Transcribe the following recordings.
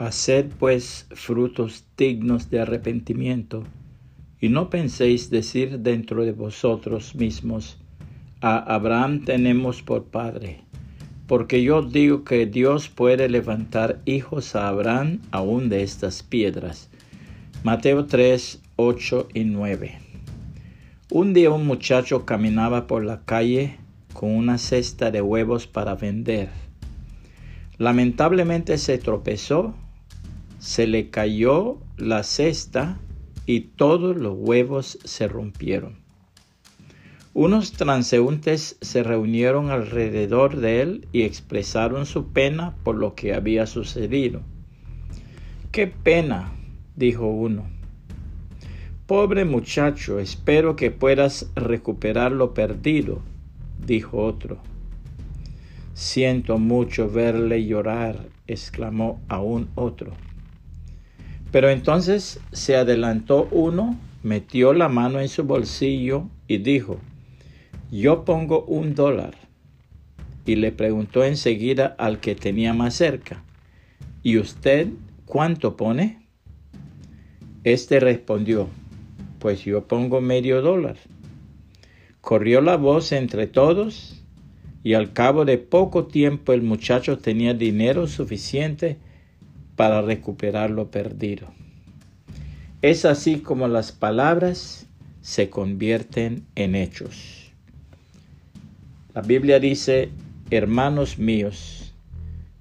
Haced pues frutos dignos de arrepentimiento, y no penséis decir dentro de vosotros mismos, a Abraham tenemos por padre, porque yo digo que Dios puede levantar hijos a Abraham aún de estas piedras. Mateo 3, 8 y 9. Un día un muchacho caminaba por la calle con una cesta de huevos para vender. Lamentablemente se tropezó se le cayó la cesta y todos los huevos se rompieron. Unos transeúntes se reunieron alrededor de él y expresaron su pena por lo que había sucedido. ¡Qué pena! dijo uno. Pobre muchacho, espero que puedas recuperar lo perdido, dijo otro. Siento mucho verle llorar, exclamó aún otro. Pero entonces se adelantó uno, metió la mano en su bolsillo y dijo, yo pongo un dólar. Y le preguntó enseguida al que tenía más cerca, ¿y usted cuánto pone? Este respondió, pues yo pongo medio dólar. Corrió la voz entre todos y al cabo de poco tiempo el muchacho tenía dinero suficiente para recuperar lo perdido. Es así como las palabras se convierten en hechos. La Biblia dice, hermanos míos,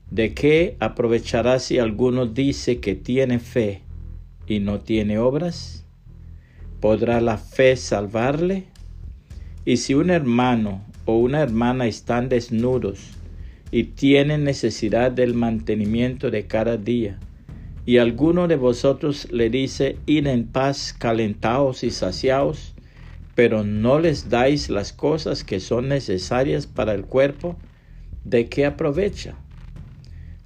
¿de qué aprovechará si alguno dice que tiene fe y no tiene obras? ¿Podrá la fe salvarle? Y si un hermano o una hermana están desnudos y tienen necesidad del mantenimiento de cada día. Y alguno de vosotros le dice, id en paz, calentaos y saciaos, pero no les dais las cosas que son necesarias para el cuerpo, ¿de qué aprovecha?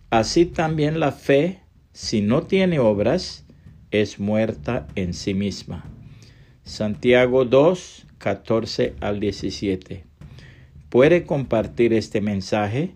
Así también la fe, si no tiene obras, es muerta en sí misma. Santiago 2, 14 al 17. ¿Puede compartir este mensaje?